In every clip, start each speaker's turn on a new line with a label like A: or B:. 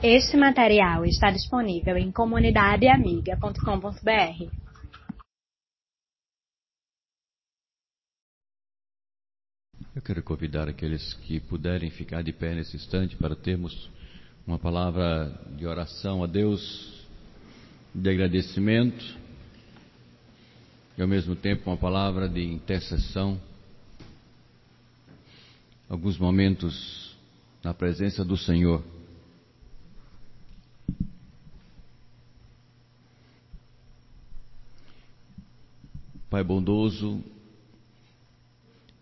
A: Este material está disponível em comunidadeamiga.com.br.
B: Eu quero convidar aqueles que puderem ficar de pé nesse instante para termos uma palavra de oração a Deus, de agradecimento e ao mesmo tempo uma palavra de intercessão. Alguns momentos na presença do Senhor. Pai bondoso,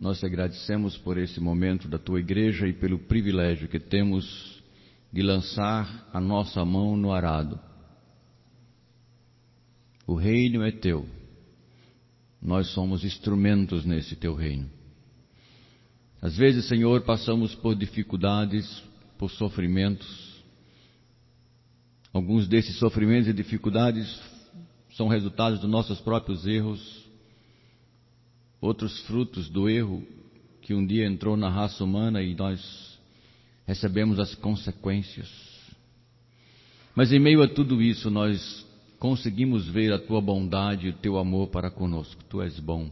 B: nós te agradecemos por esse momento da tua igreja e pelo privilégio que temos de lançar a nossa mão no arado. O reino é teu. Nós somos instrumentos nesse teu reino. Às vezes, Senhor, passamos por dificuldades, por sofrimentos. Alguns desses sofrimentos e dificuldades são resultados dos nossos próprios erros outros frutos do erro que um dia entrou na raça humana e nós recebemos as consequências. Mas em meio a tudo isso, nós conseguimos ver a tua bondade e o teu amor para conosco. Tu és bom,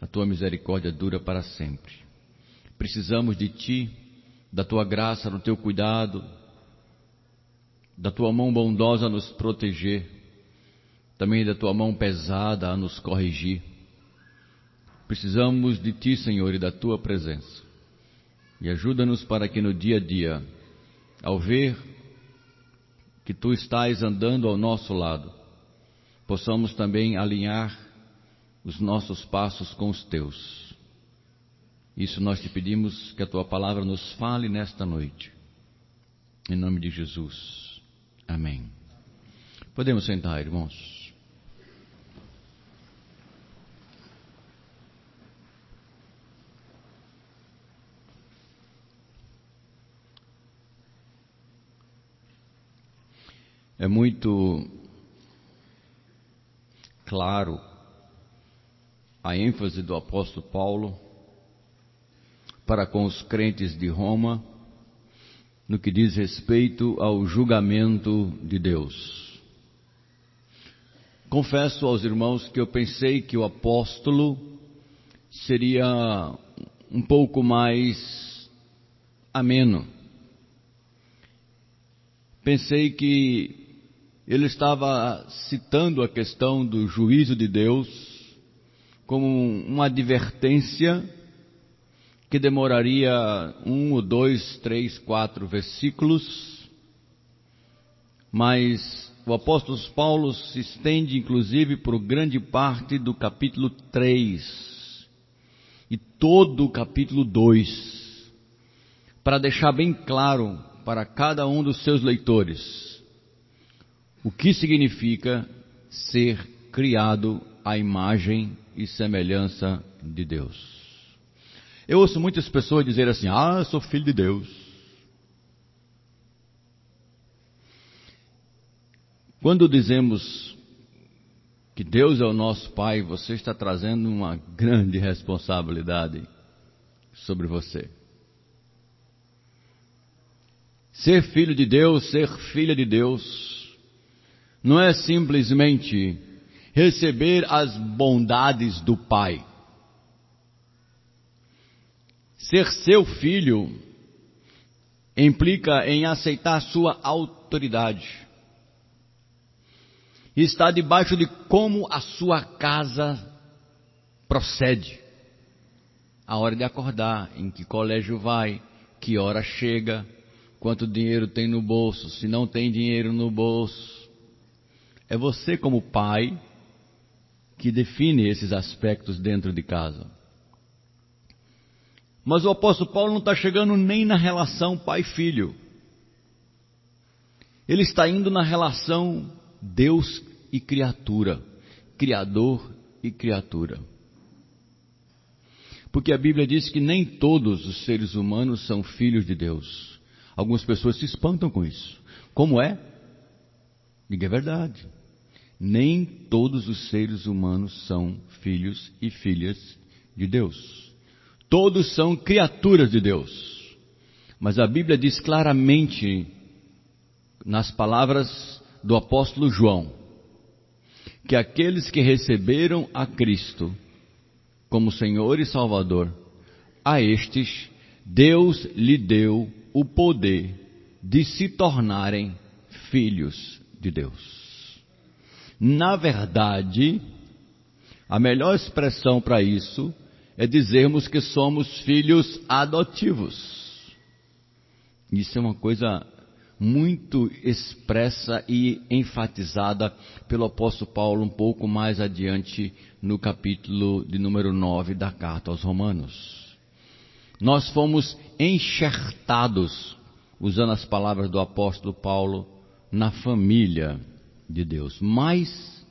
B: a tua misericórdia dura para sempre. Precisamos de ti, da tua graça, do teu cuidado, da tua mão bondosa a nos proteger, também da tua mão pesada a nos corrigir. Precisamos de Ti, Senhor, e da Tua presença. E ajuda-nos para que no dia a dia, ao ver que Tu estás andando ao nosso lado, possamos também alinhar os nossos passos com os Teus. Isso nós te pedimos que a Tua palavra nos fale nesta noite. Em nome de Jesus. Amém. Podemos sentar, irmãos. É muito claro a ênfase do apóstolo Paulo para com os crentes de Roma no que diz respeito ao julgamento de Deus. Confesso aos irmãos que eu pensei que o apóstolo seria um pouco mais ameno. Pensei que ele estava citando a questão do juízo de Deus como uma advertência que demoraria um dois, três, quatro versículos, mas o apóstolo Paulo se estende inclusive por grande parte do capítulo 3 e todo o capítulo 2, para deixar bem claro para cada um dos seus leitores o que significa ser criado à imagem e semelhança de Deus. Eu ouço muitas pessoas dizer assim: Ah, eu sou filho de Deus. Quando dizemos que Deus é o nosso Pai, você está trazendo uma grande responsabilidade sobre você. Ser filho de Deus, ser filha de Deus, não é simplesmente receber as bondades do Pai. Ser seu filho implica em aceitar sua autoridade. Está debaixo de como a sua casa procede. A hora de acordar, em que colégio vai, que hora chega, quanto dinheiro tem no bolso, se não tem dinheiro no bolso, é você, como pai, que define esses aspectos dentro de casa. Mas o apóstolo Paulo não está chegando nem na relação pai-filho. Ele está indo na relação Deus e criatura, Criador e criatura. Porque a Bíblia diz que nem todos os seres humanos são filhos de Deus. Algumas pessoas se espantam com isso. Como é? Diga a verdade nem todos os seres humanos são filhos e filhas de Deus. Todos são criaturas de Deus. Mas a Bíblia diz claramente nas palavras do apóstolo João, que aqueles que receberam a Cristo como Senhor e Salvador, a estes Deus lhe deu o poder de se tornarem filhos de Deus. Na verdade, a melhor expressão para isso é dizermos que somos filhos adotivos. Isso é uma coisa muito expressa e enfatizada pelo apóstolo Paulo um pouco mais adiante no capítulo de número 9 da carta aos Romanos. Nós fomos enxertados, usando as palavras do apóstolo Paulo, na família de Deus. Mas,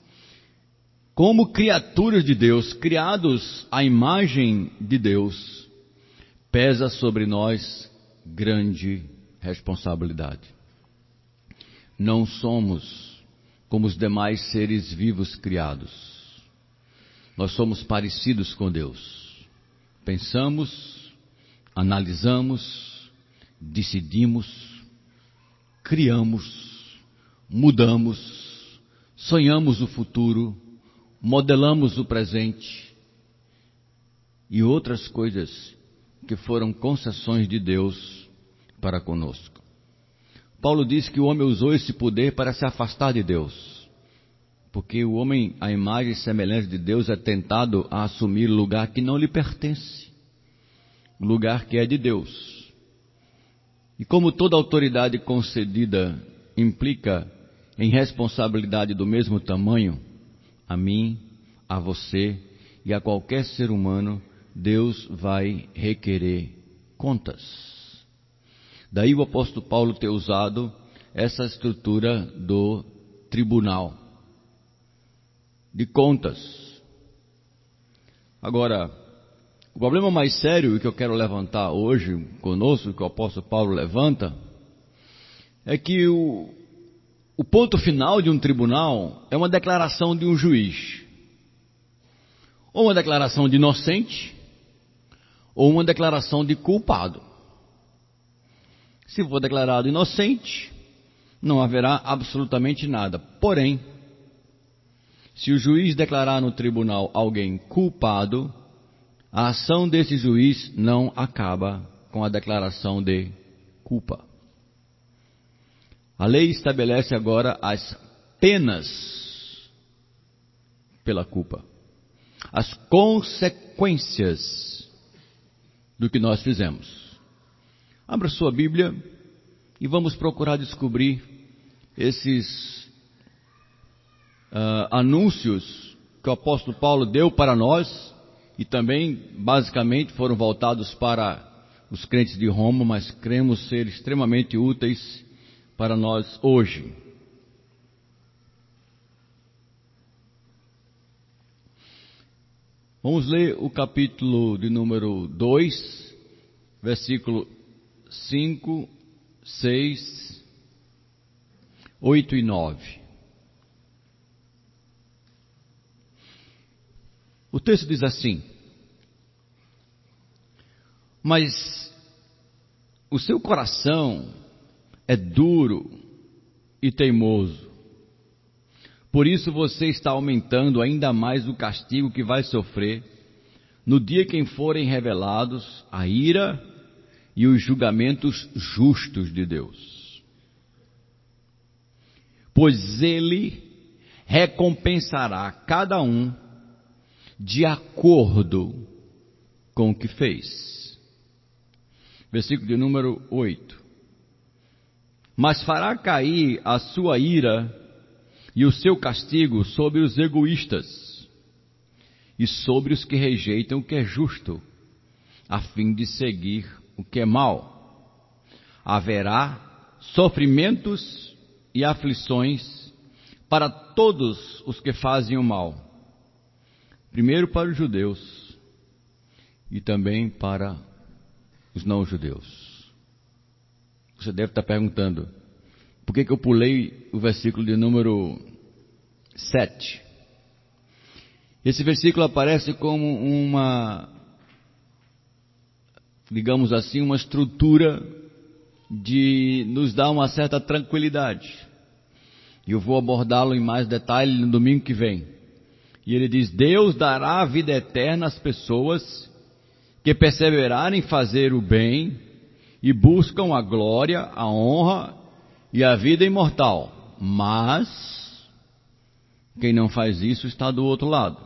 B: como criaturas de Deus, criados à imagem de Deus, pesa sobre nós grande responsabilidade. Não somos como os demais seres vivos criados. Nós somos parecidos com Deus. Pensamos, analisamos, decidimos, criamos, mudamos, sonhamos o futuro, modelamos o presente e outras coisas que foram concessões de Deus para conosco. Paulo diz que o homem usou esse poder para se afastar de Deus. Porque o homem, a imagem e semelhança de Deus, é tentado a assumir lugar que não lhe pertence, lugar que é de Deus. E como toda autoridade concedida implica em responsabilidade do mesmo tamanho, a mim, a você e a qualquer ser humano, Deus vai requerer contas. Daí o apóstolo Paulo ter usado essa estrutura do tribunal de contas. Agora, o problema mais sério que eu quero levantar hoje conosco, que o apóstolo Paulo levanta, é que o, o ponto final de um tribunal é uma declaração de um juiz. Ou uma declaração de inocente, ou uma declaração de culpado. Se for declarado inocente, não haverá absolutamente nada. Porém, se o juiz declarar no tribunal alguém culpado, a ação desse juiz não acaba com a declaração de culpa. A lei estabelece agora as penas pela culpa, as consequências do que nós fizemos. Abra sua Bíblia e vamos procurar descobrir esses uh, anúncios que o apóstolo Paulo deu para nós e também, basicamente, foram voltados para os crentes de Roma, mas cremos ser extremamente úteis para nós hoje. Vamos ler o capítulo de número 2, versículo 5, 6, 8 e 9. O texto diz assim: Mas o seu coração é duro e teimoso. Por isso você está aumentando ainda mais o castigo que vai sofrer no dia que forem revelados a ira e os julgamentos justos de Deus. Pois ele recompensará cada um de acordo com o que fez. Versículo de número 8. Mas fará cair a sua ira e o seu castigo sobre os egoístas e sobre os que rejeitam o que é justo, a fim de seguir o que é mal. Haverá sofrimentos e aflições para todos os que fazem o mal. Primeiro para os judeus e também para os não-judeus. Você deve estar perguntando, por que, que eu pulei o versículo de número 7? Esse versículo aparece como uma digamos assim, uma estrutura de nos dar uma certa tranquilidade. E eu vou abordá-lo em mais detalhe no domingo que vem. E ele diz: Deus dará a vida eterna às pessoas que perseverarem em fazer o bem e buscam a glória, a honra e a vida imortal. Mas quem não faz isso está do outro lado.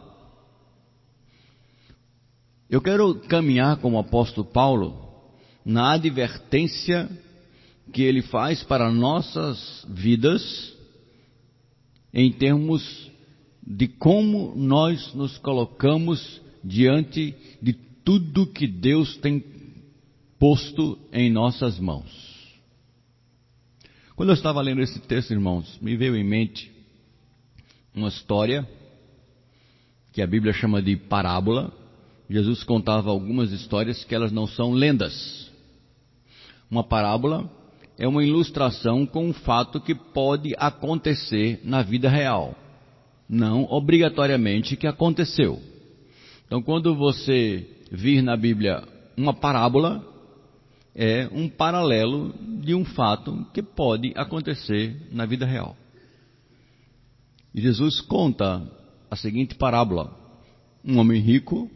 B: Eu quero caminhar como o apóstolo Paulo na advertência que ele faz para nossas vidas em termos de como nós nos colocamos diante de tudo que Deus tem posto em nossas mãos. Quando eu estava lendo esse texto, irmãos, me veio em mente uma história que a Bíblia chama de parábola. Jesus contava algumas histórias que elas não são lendas. Uma parábola é uma ilustração com um fato que pode acontecer na vida real, não obrigatoriamente que aconteceu. Então, quando você vir na Bíblia uma parábola, é um paralelo de um fato que pode acontecer na vida real. Jesus conta a seguinte parábola: um homem rico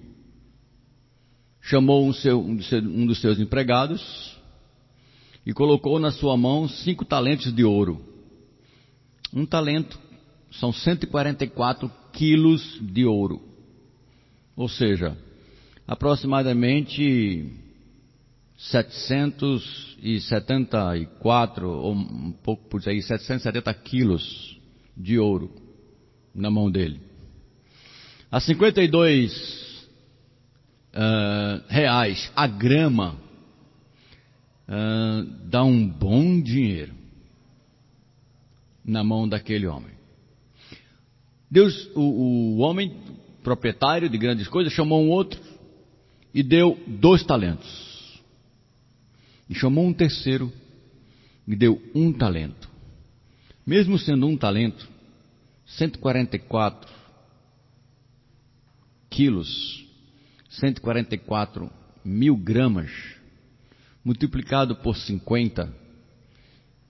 B: chamou um, seu, um dos seus empregados e colocou na sua mão cinco talentos de ouro. Um talento são 144 quilos de ouro. Ou seja, aproximadamente 774, ou um pouco por aí, 770 quilos de ouro na mão dele. A 52 uh, reais a grama uh, dá um bom dinheiro na mão daquele homem. Deus, o, o homem proprietário de grandes coisas, chamou um outro e deu dois talentos. E chamou um terceiro e deu um talento. Mesmo sendo um talento, 144 quilos, 144 mil gramas, multiplicado por 50,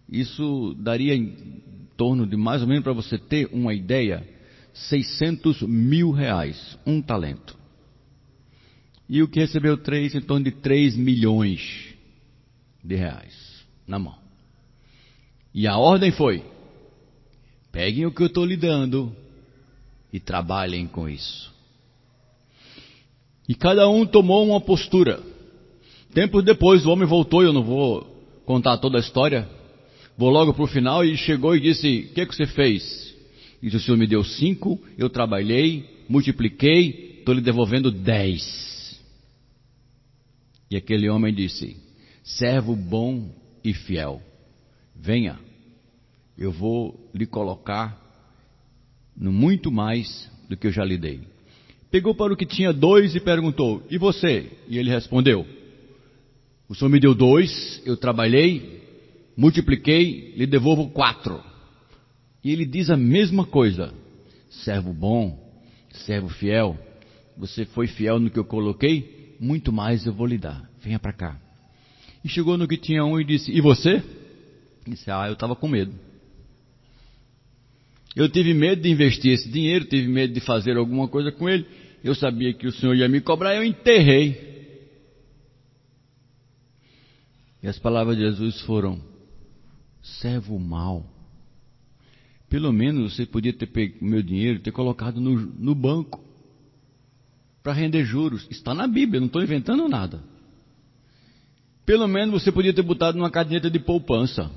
B: isso daria em torno de mais ou menos para você ter uma ideia, 600 mil reais, um talento. E o que recebeu três, em torno de 3 milhões de reais na mão. E a ordem foi: peguem o que eu estou lhe dando e trabalhem com isso. E cada um tomou uma postura. Tempos depois o homem voltou, eu não vou contar toda a história, vou logo para o final, e chegou e disse: O que, é que você fez? E o senhor me deu cinco, eu trabalhei, multipliquei, estou lhe devolvendo dez. E aquele homem disse: servo bom e fiel, venha, eu vou lhe colocar no muito mais do que eu já lhe dei. Pegou para o que tinha dois e perguntou: E você? E ele respondeu: O senhor me deu dois, eu trabalhei, multipliquei, lhe devolvo quatro. E ele diz a mesma coisa: Servo bom, servo fiel, você foi fiel no que eu coloquei, muito mais eu vou lhe dar. Venha para cá. E chegou no que tinha um e disse: E você? disse: Ah, eu estava com medo. Eu tive medo de investir esse dinheiro, tive medo de fazer alguma coisa com ele. Eu sabia que o Senhor ia me cobrar, eu enterrei. E as palavras de Jesus foram: servo mau. Pelo menos você podia ter pego meu dinheiro, ter colocado no, no banco para render juros. Está na Bíblia, não estou inventando nada. Pelo menos você podia ter botado numa caderneta de poupança.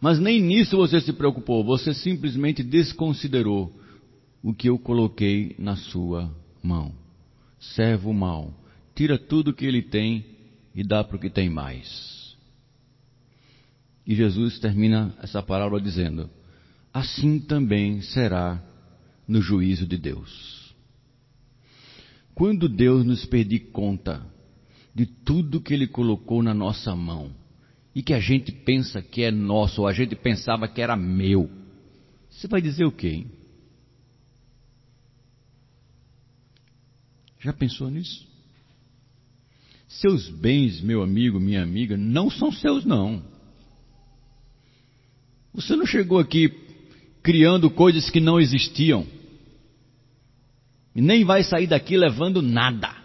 B: Mas nem nisso você se preocupou, você simplesmente desconsiderou o que eu coloquei na sua mão. Servo mau, tira tudo o que ele tem e dá para o que tem mais. E Jesus termina essa parábola dizendo: Assim também será no juízo de Deus. Quando Deus nos pedir conta de tudo que Ele colocou na nossa mão e que a gente pensa que é nosso ou a gente pensava que era meu. Você vai dizer o quê? Hein? Já pensou nisso? Seus bens, meu amigo, minha amiga, não são seus, não. Você não chegou aqui criando coisas que não existiam. E nem vai sair daqui levando nada.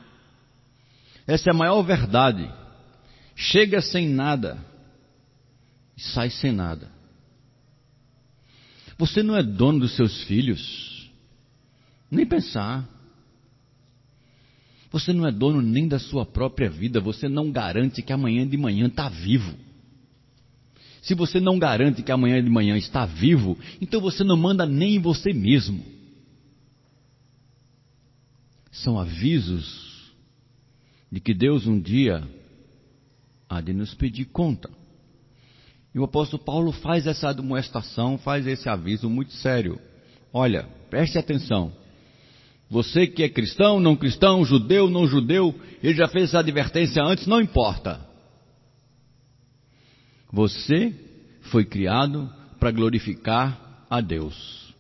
B: Essa é a maior verdade. Chega sem nada e sai sem nada. Você não é dono dos seus filhos. Nem pensar. Você não é dono nem da sua própria vida. Você não garante que amanhã de manhã está vivo. Se você não garante que amanhã de manhã está vivo, então você não manda nem em você mesmo. São avisos de que Deus um dia há de nos pedir conta. E o apóstolo Paulo faz essa admoestação, faz esse aviso muito sério. Olha, preste atenção. Você que é cristão, não cristão, judeu, não judeu, ele já fez essa advertência antes, não importa. Você foi criado para glorificar a Deus.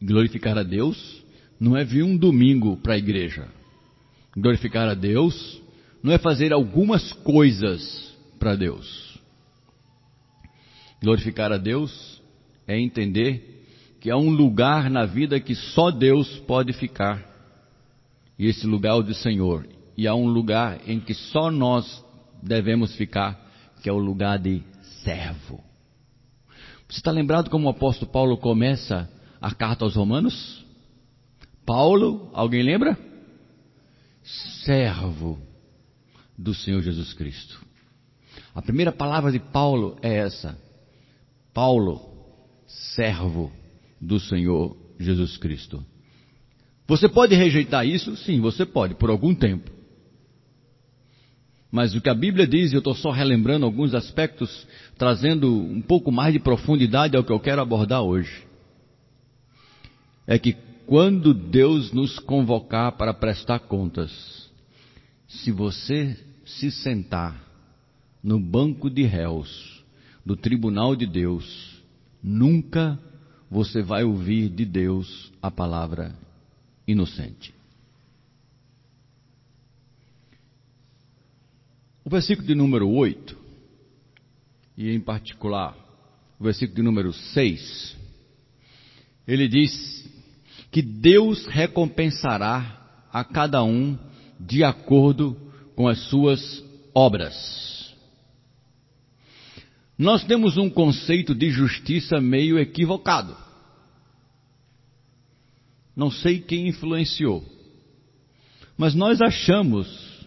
B: Glorificar a Deus não é vir um domingo para a igreja. Glorificar a Deus não é fazer algumas coisas para Deus. Glorificar a Deus é entender que há um lugar na vida que só Deus pode ficar. E esse lugar é o do Senhor. E há um lugar em que só nós devemos ficar, que é o lugar de servo. Você está lembrado como o apóstolo Paulo começa a carta aos Romanos? Paulo, alguém lembra? Servo do Senhor Jesus Cristo. A primeira palavra de Paulo é essa. Paulo, servo do Senhor Jesus Cristo. Você pode rejeitar isso? Sim, você pode, por algum tempo. Mas o que a Bíblia diz, eu estou só relembrando alguns aspectos, trazendo um pouco mais de profundidade ao que eu quero abordar hoje. É que quando Deus nos convocar para prestar contas, se você se sentar no banco de réus do tribunal de Deus, nunca você vai ouvir de Deus a palavra inocente. O versículo de número 8, e em particular o versículo de número 6, ele diz que Deus recompensará a cada um de acordo com as suas obras. Nós temos um conceito de justiça meio equivocado. Não sei quem influenciou, mas nós achamos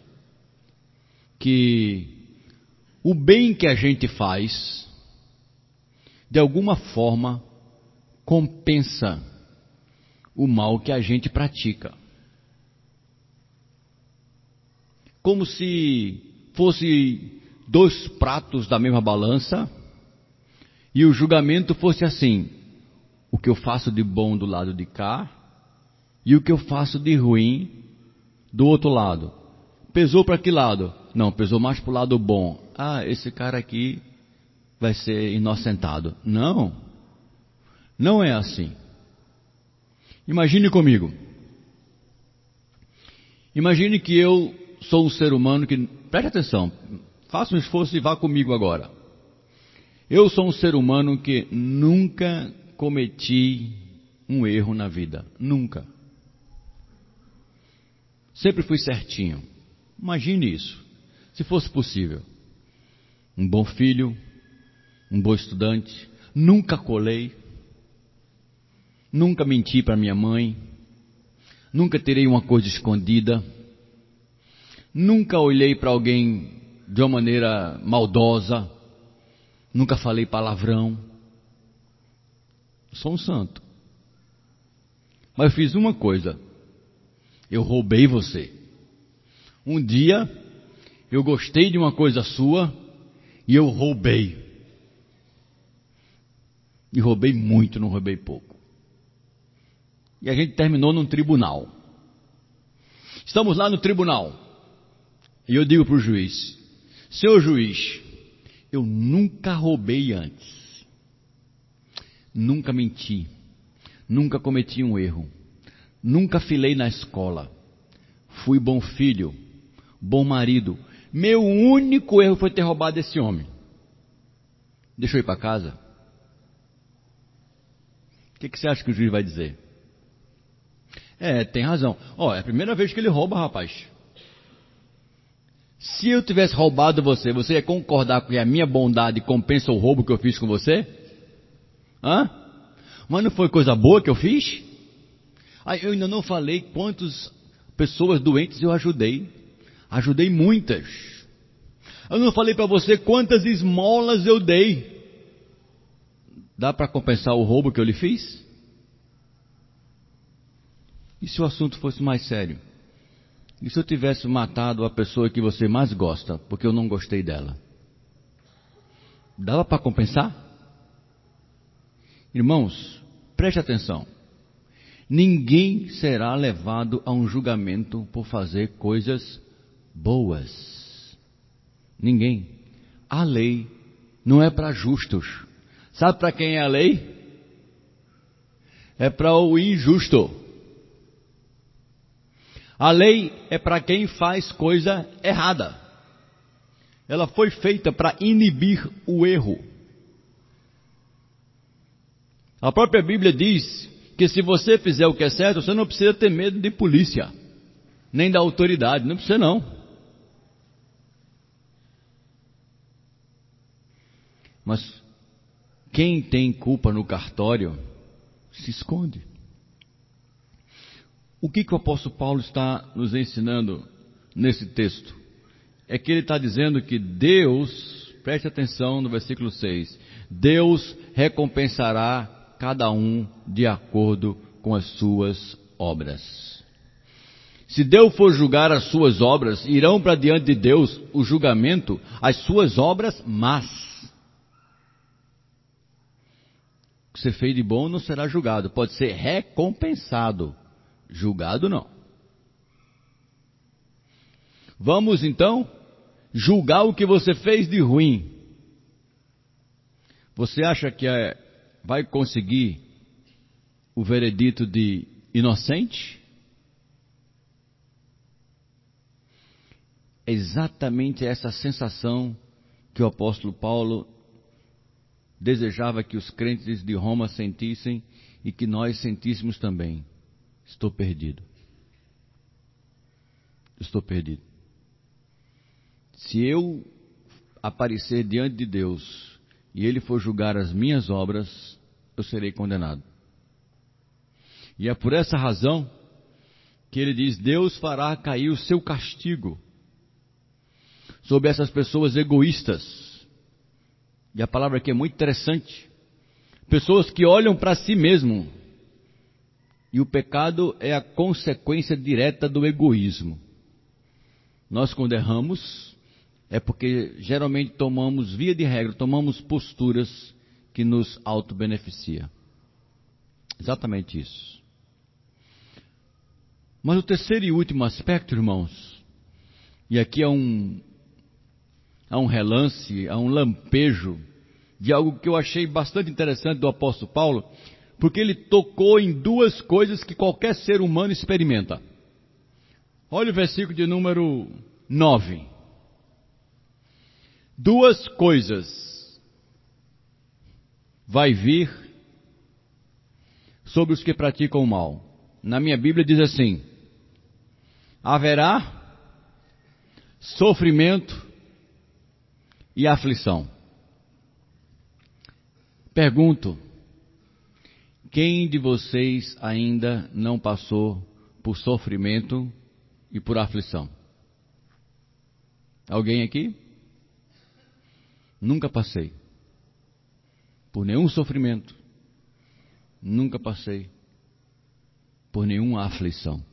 B: que o bem que a gente faz, de alguma forma, compensa o mal que a gente pratica. Como se fosse dois pratos da mesma balança e o julgamento fosse assim: o que eu faço de bom do lado de cá e o que eu faço de ruim do outro lado. Pesou para que lado? Não, pesou mais para o lado bom. Ah, esse cara aqui vai ser inocentado. Não. Não é assim. Imagine comigo. Imagine que eu sou um ser humano que. Preste atenção. Faça um esforço e vá comigo agora. Eu sou um ser humano que nunca cometi um erro na vida. Nunca. Sempre fui certinho. Imagine isso se fosse possível. Um bom filho, um bom estudante, nunca colei, nunca menti para minha mãe, nunca terei uma coisa escondida, nunca olhei para alguém de uma maneira maldosa, nunca falei palavrão. Sou um santo. Mas eu fiz uma coisa. Eu roubei você. Um dia eu gostei de uma coisa sua e eu roubei. E roubei muito, não roubei pouco. E a gente terminou num tribunal. Estamos lá no tribunal. E eu digo para o juiz: Senhor juiz, eu nunca roubei antes. Nunca menti. Nunca cometi um erro. Nunca filei na escola. Fui bom filho bom marido. Meu único erro foi ter roubado esse homem. Deixa eu ir para casa. O que, que, você acha que o juiz vai dizer? É, tem razão. Ó, oh, é a primeira vez que ele rouba, rapaz. Se eu tivesse roubado você, você ia concordar que a minha bondade compensa o roubo que eu fiz com você? Hã? Mas não foi coisa boa que eu fiz? Ah, eu ainda não falei quantas pessoas doentes eu ajudei. Ajudei muitas. Eu não falei para você quantas esmolas eu dei. Dá para compensar o roubo que eu lhe fiz? E se o assunto fosse mais sério? E se eu tivesse matado a pessoa que você mais gosta, porque eu não gostei dela? Dava para compensar? Irmãos, preste atenção. Ninguém será levado a um julgamento por fazer coisas boas. Ninguém. A lei não é para justos. Sabe para quem é a lei? É para o injusto. A lei é para quem faz coisa errada. Ela foi feita para inibir o erro. A própria Bíblia diz que se você fizer o que é certo, você não precisa ter medo de polícia, nem da autoridade, não precisa não. Mas quem tem culpa no cartório se esconde. O que, que o apóstolo Paulo está nos ensinando nesse texto? É que ele está dizendo que Deus, preste atenção no versículo 6, Deus recompensará cada um de acordo com as suas obras. Se Deus for julgar as suas obras, irão para diante de Deus o julgamento, as suas obras más. O que você fez de bom não será julgado, pode ser recompensado. Julgado não. Vamos então julgar o que você fez de ruim. Você acha que é, vai conseguir o veredito de inocente? É exatamente essa sensação que o apóstolo Paulo desejava que os crentes de Roma sentissem e que nós sentíssemos também. Estou perdido. Estou perdido. Se eu aparecer diante de Deus e Ele for julgar as minhas obras, eu serei condenado. E é por essa razão que ele diz: Deus fará cair o seu castigo sobre essas pessoas egoístas. E a palavra aqui é muito interessante. Pessoas que olham para si mesmo e o pecado é a consequência direta do egoísmo. Nós, quando erramos, é porque geralmente tomamos, via de regra, tomamos posturas que nos auto-beneficia. Exatamente isso. Mas o terceiro e último aspecto, irmãos, e aqui é um, é um relance, é um lampejo de algo que eu achei bastante interessante do apóstolo Paulo, porque ele tocou em duas coisas que qualquer ser humano experimenta. Olha o versículo de número 9. Duas coisas vai vir sobre os que praticam o mal. Na minha Bíblia diz assim: haverá sofrimento e aflição. Pergunto: quem de vocês ainda não passou por sofrimento e por aflição? Alguém aqui? Nunca passei por nenhum sofrimento. Nunca passei por nenhuma aflição.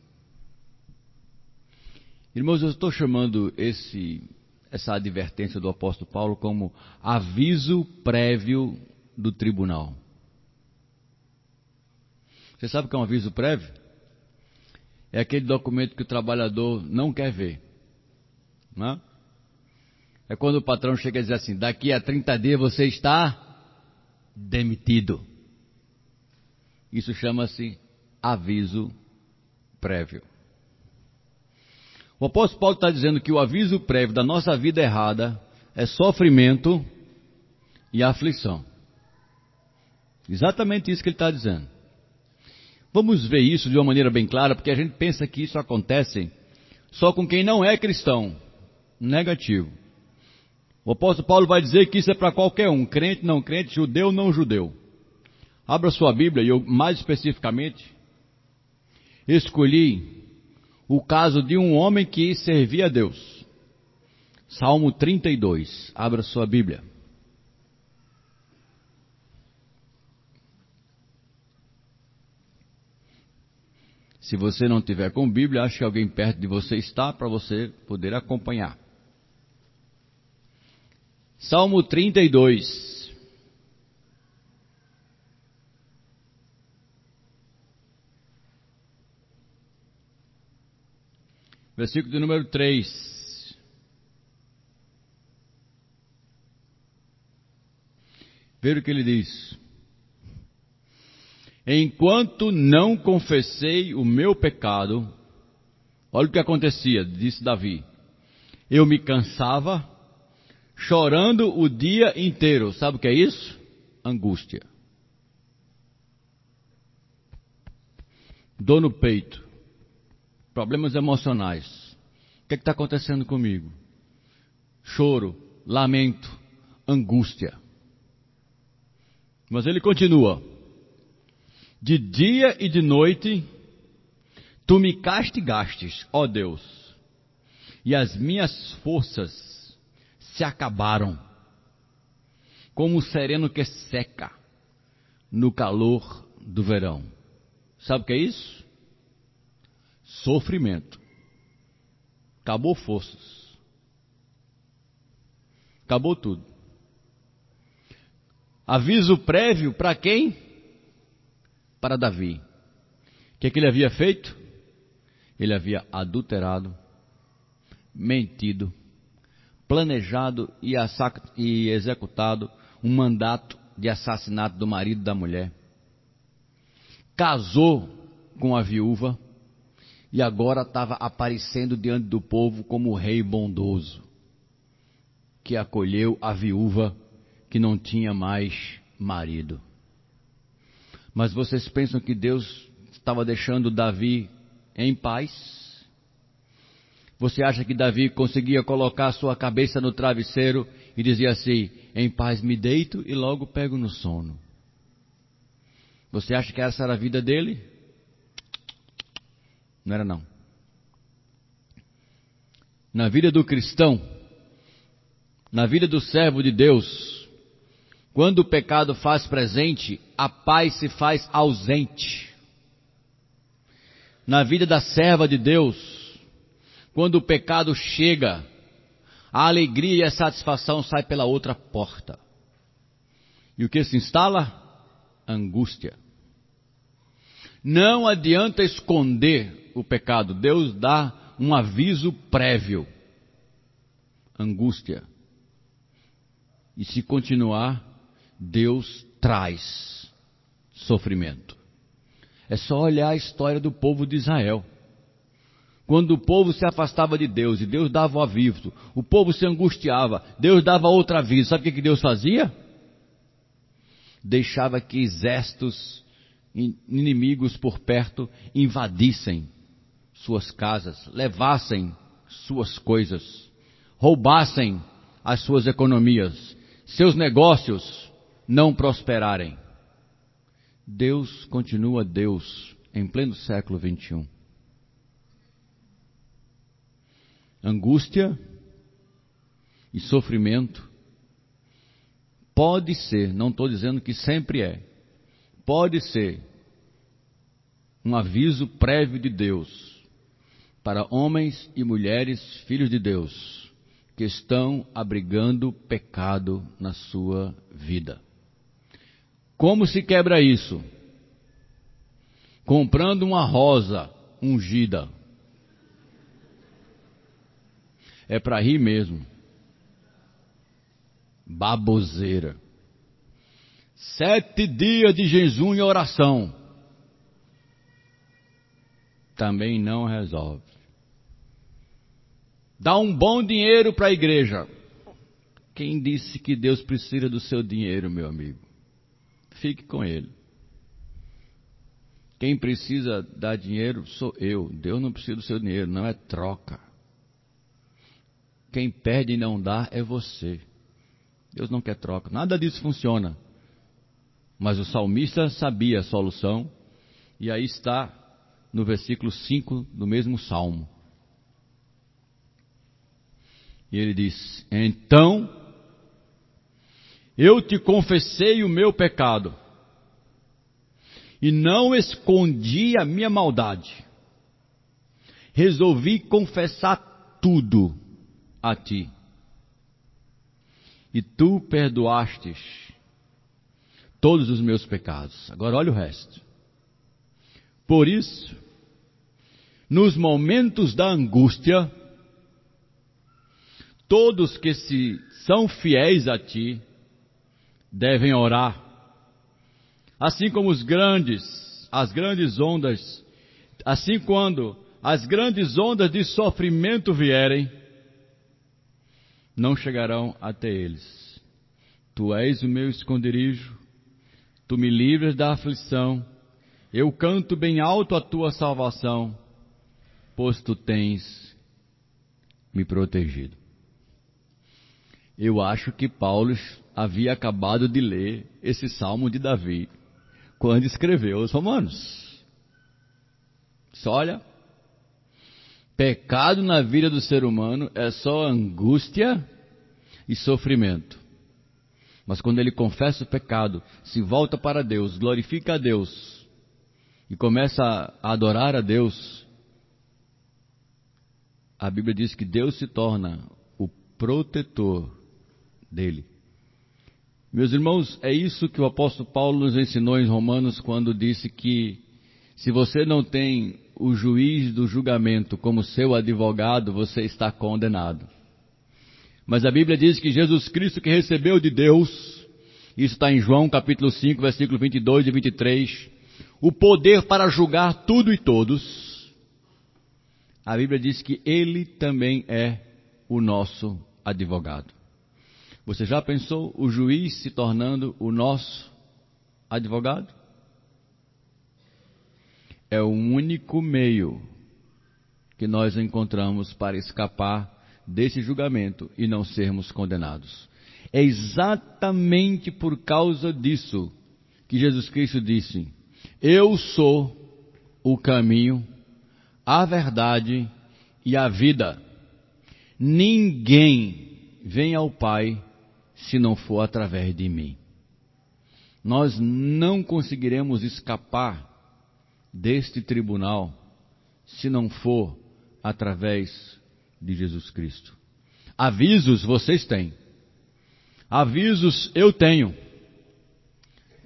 B: Irmãos, eu estou chamando esse, essa advertência do apóstolo Paulo como aviso prévio do tribunal. Você sabe o que é um aviso prévio? É aquele documento que o trabalhador não quer ver. Não é? é quando o patrão chega a dizer assim: daqui a 30 dias você está demitido. Isso chama-se aviso prévio. O apóstolo Paulo está dizendo que o aviso prévio da nossa vida errada é sofrimento e aflição. Exatamente isso que ele está dizendo. Vamos ver isso de uma maneira bem clara, porque a gente pensa que isso acontece só com quem não é cristão. Negativo. O apóstolo Paulo vai dizer que isso é para qualquer um, crente, não crente, judeu, não judeu. Abra sua Bíblia e eu, mais especificamente, escolhi o caso de um homem que servia a Deus. Salmo 32. Abra sua Bíblia. Se você não tiver com Bíblia, acho que alguém perto de você está para você poder acompanhar. Salmo 32. Versículo de número 3. Veja o que ele diz. Enquanto não confessei o meu pecado, olha o que acontecia, disse Davi. Eu me cansava, chorando o dia inteiro. Sabe o que é isso? Angústia. Dor no peito problemas emocionais. O que é está acontecendo comigo? Choro, lamento, angústia. Mas ele continua: De dia e de noite tu me castigastes, ó Deus, e as minhas forças se acabaram, como o sereno que seca no calor do verão. Sabe o que é isso? sofrimento. Acabou forças. Acabou tudo. Aviso prévio para quem? Para Davi. O que, é que ele havia feito? Ele havia adulterado, mentido, planejado e, e executado um mandato de assassinato do marido da mulher. Casou com a viúva, e agora estava aparecendo diante do povo como o rei bondoso, que acolheu a viúva que não tinha mais marido. Mas vocês pensam que Deus estava deixando Davi em paz? Você acha que Davi conseguia colocar sua cabeça no travesseiro e dizia assim: em paz me deito e logo pego no sono? Você acha que essa era a vida dele? Não era não. Na vida do cristão, na vida do servo de Deus, quando o pecado faz presente, a paz se faz ausente. Na vida da serva de Deus, quando o pecado chega, a alegria e a satisfação saem pela outra porta. E o que se instala? Angústia. Não adianta esconder o pecado, Deus dá um aviso prévio. Angústia. E se continuar, Deus traz sofrimento. É só olhar a história do povo de Israel. Quando o povo se afastava de Deus e Deus dava o aviso, o povo se angustiava, Deus dava outro aviso. Sabe o que Deus fazia? Deixava que exércitos inimigos por perto invadissem suas casas, levassem suas coisas, roubassem as suas economias, seus negócios não prosperarem. Deus continua Deus em pleno século 21. Angústia e sofrimento pode ser, não estou dizendo que sempre é, pode ser um aviso prévio de Deus para homens e mulheres, filhos de Deus, que estão abrigando pecado na sua vida. Como se quebra isso? Comprando uma rosa ungida. É para rir mesmo. Baboseira. Sete dias de jejum e oração. Também não resolve. Dá um bom dinheiro para a igreja. Quem disse que Deus precisa do seu dinheiro, meu amigo? Fique com ele. Quem precisa dar dinheiro sou eu. Deus não precisa do seu dinheiro, não é troca. Quem perde e não dá é você. Deus não quer troca. Nada disso funciona. Mas o salmista sabia a solução, e aí está no versículo 5 do mesmo salmo. E ele diz: Então eu te confessei o meu pecado e não escondi a minha maldade. Resolvi confessar tudo a ti. E tu perdoastes todos os meus pecados. Agora olha o resto. Por isso, nos momentos da angústia, todos que se são fiéis a ti devem orar assim como os grandes, as grandes ondas, assim quando as grandes ondas de sofrimento vierem, não chegarão até eles. Tu és o meu esconderijo, tu me livras da aflição, eu canto bem alto a tua salvação, pois tu tens me protegido. Eu acho que Paulo havia acabado de ler esse salmo de Davi quando escreveu os Romanos. Só olha, pecado na vida do ser humano é só angústia e sofrimento. Mas quando ele confessa o pecado, se volta para Deus, glorifica a Deus e começa a adorar a Deus, a Bíblia diz que Deus se torna o protetor dele. Meus irmãos, é isso que o apóstolo Paulo nos ensinou em Romanos quando disse que se você não tem o juiz do julgamento como seu advogado, você está condenado. Mas a Bíblia diz que Jesus Cristo que recebeu de Deus, isso está em João capítulo 5, versículo 22 e 23, o poder para julgar tudo e todos. A Bíblia diz que ele também é o nosso advogado. Você já pensou o juiz se tornando o nosso advogado? É o único meio que nós encontramos para escapar desse julgamento e não sermos condenados. É exatamente por causa disso que Jesus Cristo disse: Eu sou o caminho, a verdade e a vida. Ninguém vem ao Pai se não for através de mim. Nós não conseguiremos escapar deste tribunal se não for através de Jesus Cristo. Avisos vocês têm. Avisos eu tenho.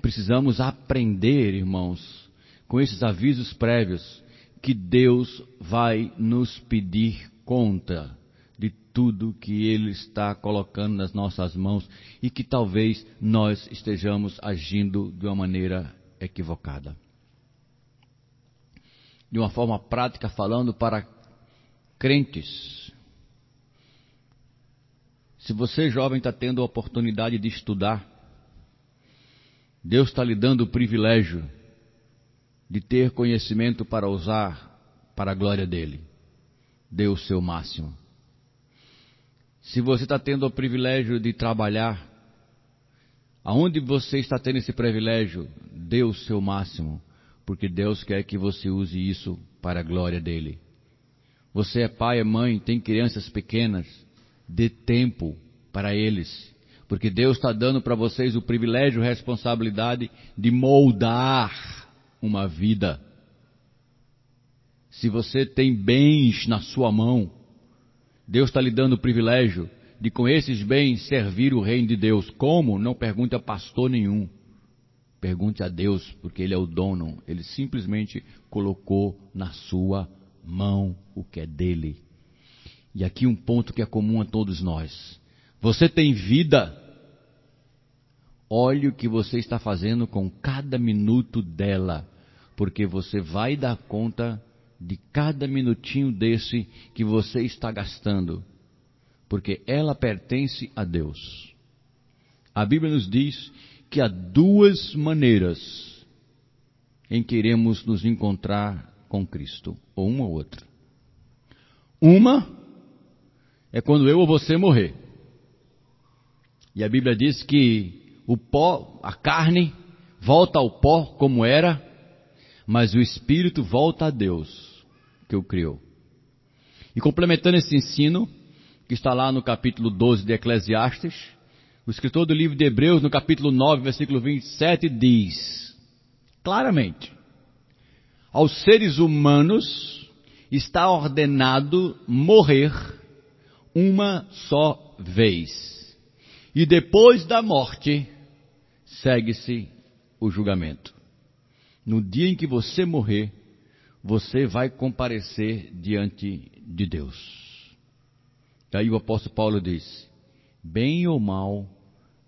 B: Precisamos aprender, irmãos, com esses avisos prévios, que Deus vai nos pedir conta tudo que Ele está colocando nas nossas mãos e que talvez nós estejamos agindo de uma maneira equivocada. De uma forma prática, falando para crentes. Se você, jovem, está tendo a oportunidade de estudar, Deus está lhe dando o privilégio de ter conhecimento para usar para a glória dele. Dê o seu máximo. Se você está tendo o privilégio de trabalhar, aonde você está tendo esse privilégio, dê o seu máximo, porque Deus quer que você use isso para a glória dele. Você é pai, é mãe, tem crianças pequenas, dê tempo para eles, porque Deus está dando para vocês o privilégio e responsabilidade de moldar uma vida. Se você tem bens na sua mão, Deus está lhe dando o privilégio de com esses bens servir o reino de Deus. Como? Não pergunte a pastor nenhum. Pergunte a Deus, porque Ele é o dono. Ele simplesmente colocou na sua mão o que é dele. E aqui um ponto que é comum a todos nós. Você tem vida. Olhe o que você está fazendo com cada minuto dela, porque você vai dar conta de cada minutinho desse que você está gastando, porque ela pertence a Deus. A Bíblia nos diz que há duas maneiras em que iremos nos encontrar com Cristo, ou uma ou outra. Uma é quando eu ou você morrer. E a Bíblia diz que o pó, a carne, volta ao pó como era, mas o espírito volta a Deus que o criou. E complementando esse ensino, que está lá no capítulo 12 de Eclesiastes, o escritor do livro de Hebreus, no capítulo 9, versículo 27, diz claramente: aos seres humanos está ordenado morrer uma só vez. E depois da morte, segue-se o julgamento. No dia em que você morrer, você vai comparecer diante de Deus. Aí o apóstolo Paulo diz: bem ou mal,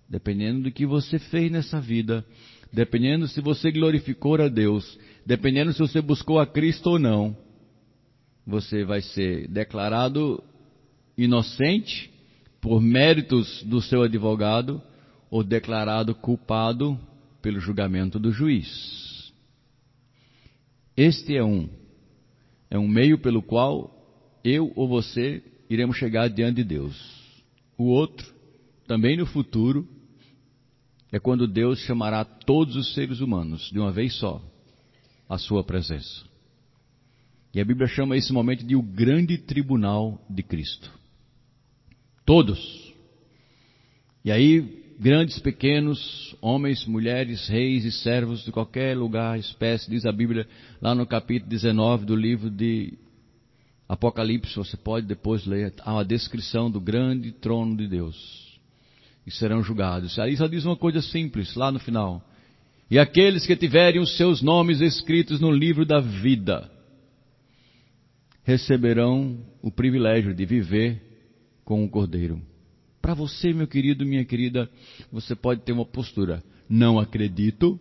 B: dependendo do que você fez nessa vida, dependendo se você glorificou a Deus, dependendo se você buscou a Cristo ou não, você vai ser declarado inocente por méritos do seu advogado ou declarado culpado pelo julgamento do juiz. Este é um é um meio pelo qual eu ou você iremos chegar diante de Deus. O outro, também no futuro, é quando Deus chamará todos os seres humanos de uma vez só à sua presença. E a Bíblia chama esse momento de o grande tribunal de Cristo. Todos. E aí, grandes, pequenos, homens, mulheres, reis e servos de qualquer lugar, espécie, diz a Bíblia lá no capítulo 19 do livro de Apocalipse, você pode depois ler, há uma descrição do grande trono de Deus. E serão julgados. Aí só diz uma coisa simples, lá no final. E aqueles que tiverem os seus nomes escritos no livro da vida receberão o privilégio de viver com o Cordeiro. Para você, meu querido, minha querida, você pode ter uma postura: não acredito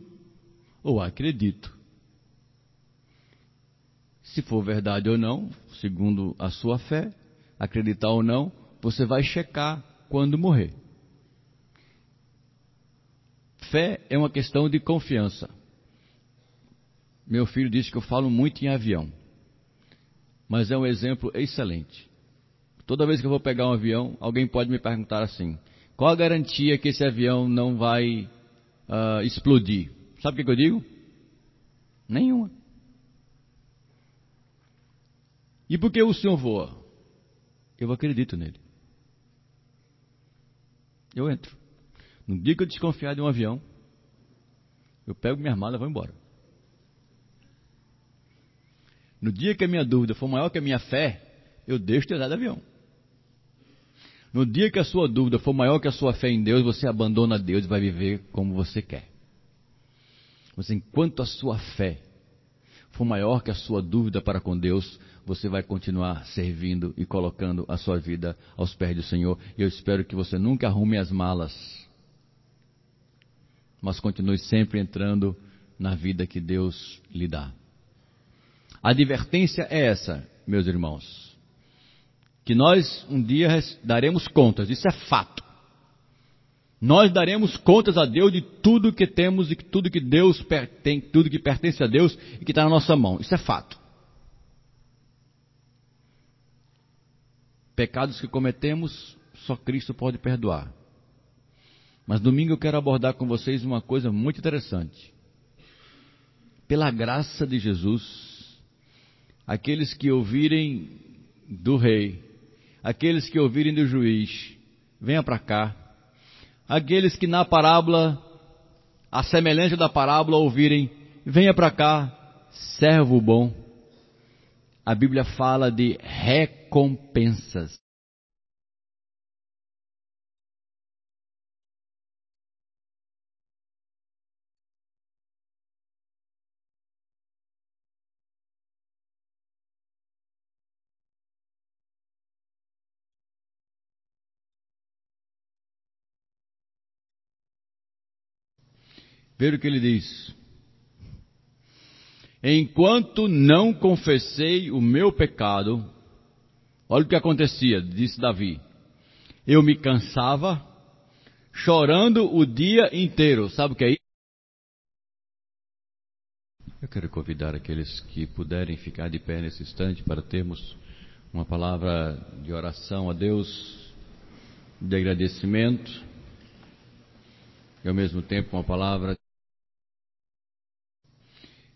B: ou acredito. Se for verdade ou não, segundo a sua fé, acreditar ou não, você vai checar quando morrer. Fé é uma questão de confiança. Meu filho disse que eu falo muito em avião, mas é um exemplo excelente. Toda vez que eu vou pegar um avião, alguém pode me perguntar assim: qual a garantia que esse avião não vai uh, explodir? Sabe o que, eu digo? Nenhuma. E por que o senhor voa? Eu acredito nele. Eu entro. No dia que eu desconfiar de um avião, eu pego minha mala e vou embora. No dia que a minha dúvida for maior que a minha fé, eu deixo de andar de avião. No dia que a sua dúvida for maior que a sua fé em Deus, você abandona Deus e vai viver como você quer. Mas enquanto a sua fé for maior que a sua dúvida para com Deus, você vai continuar servindo e colocando a sua vida aos pés do Senhor. E eu espero que você nunca arrume as malas, mas continue sempre entrando na vida que Deus lhe dá. A advertência é essa, meus irmãos que nós um dia daremos contas, isso é fato. Nós daremos contas a Deus de tudo que temos e tudo que Deus tem, tudo que pertence a Deus e que está na nossa mão. Isso é fato. Pecados que cometemos, só Cristo pode perdoar. Mas domingo eu quero abordar com vocês uma coisa muito interessante. Pela graça de Jesus, aqueles que ouvirem do Rei aqueles que ouvirem do juiz, venha para cá. Aqueles que na parábola, a semelhança da parábola, ouvirem, venha para cá, servo bom. A Bíblia fala de recompensas. Veja o que ele diz. Enquanto não confessei o meu pecado, olha o que acontecia, disse Davi. Eu me cansava, chorando o dia inteiro. Sabe o que é isso? Eu quero convidar aqueles que puderem ficar de pé nesse instante para termos uma palavra de oração a Deus, de agradecimento, e ao mesmo tempo uma palavra.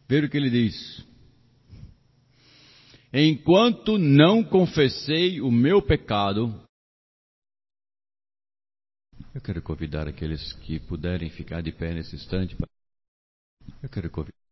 B: Ver o que ele diz. Enquanto não confessei o meu pecado, eu quero convidar aqueles que puderem ficar de pé nesse instante. Eu quero convidar.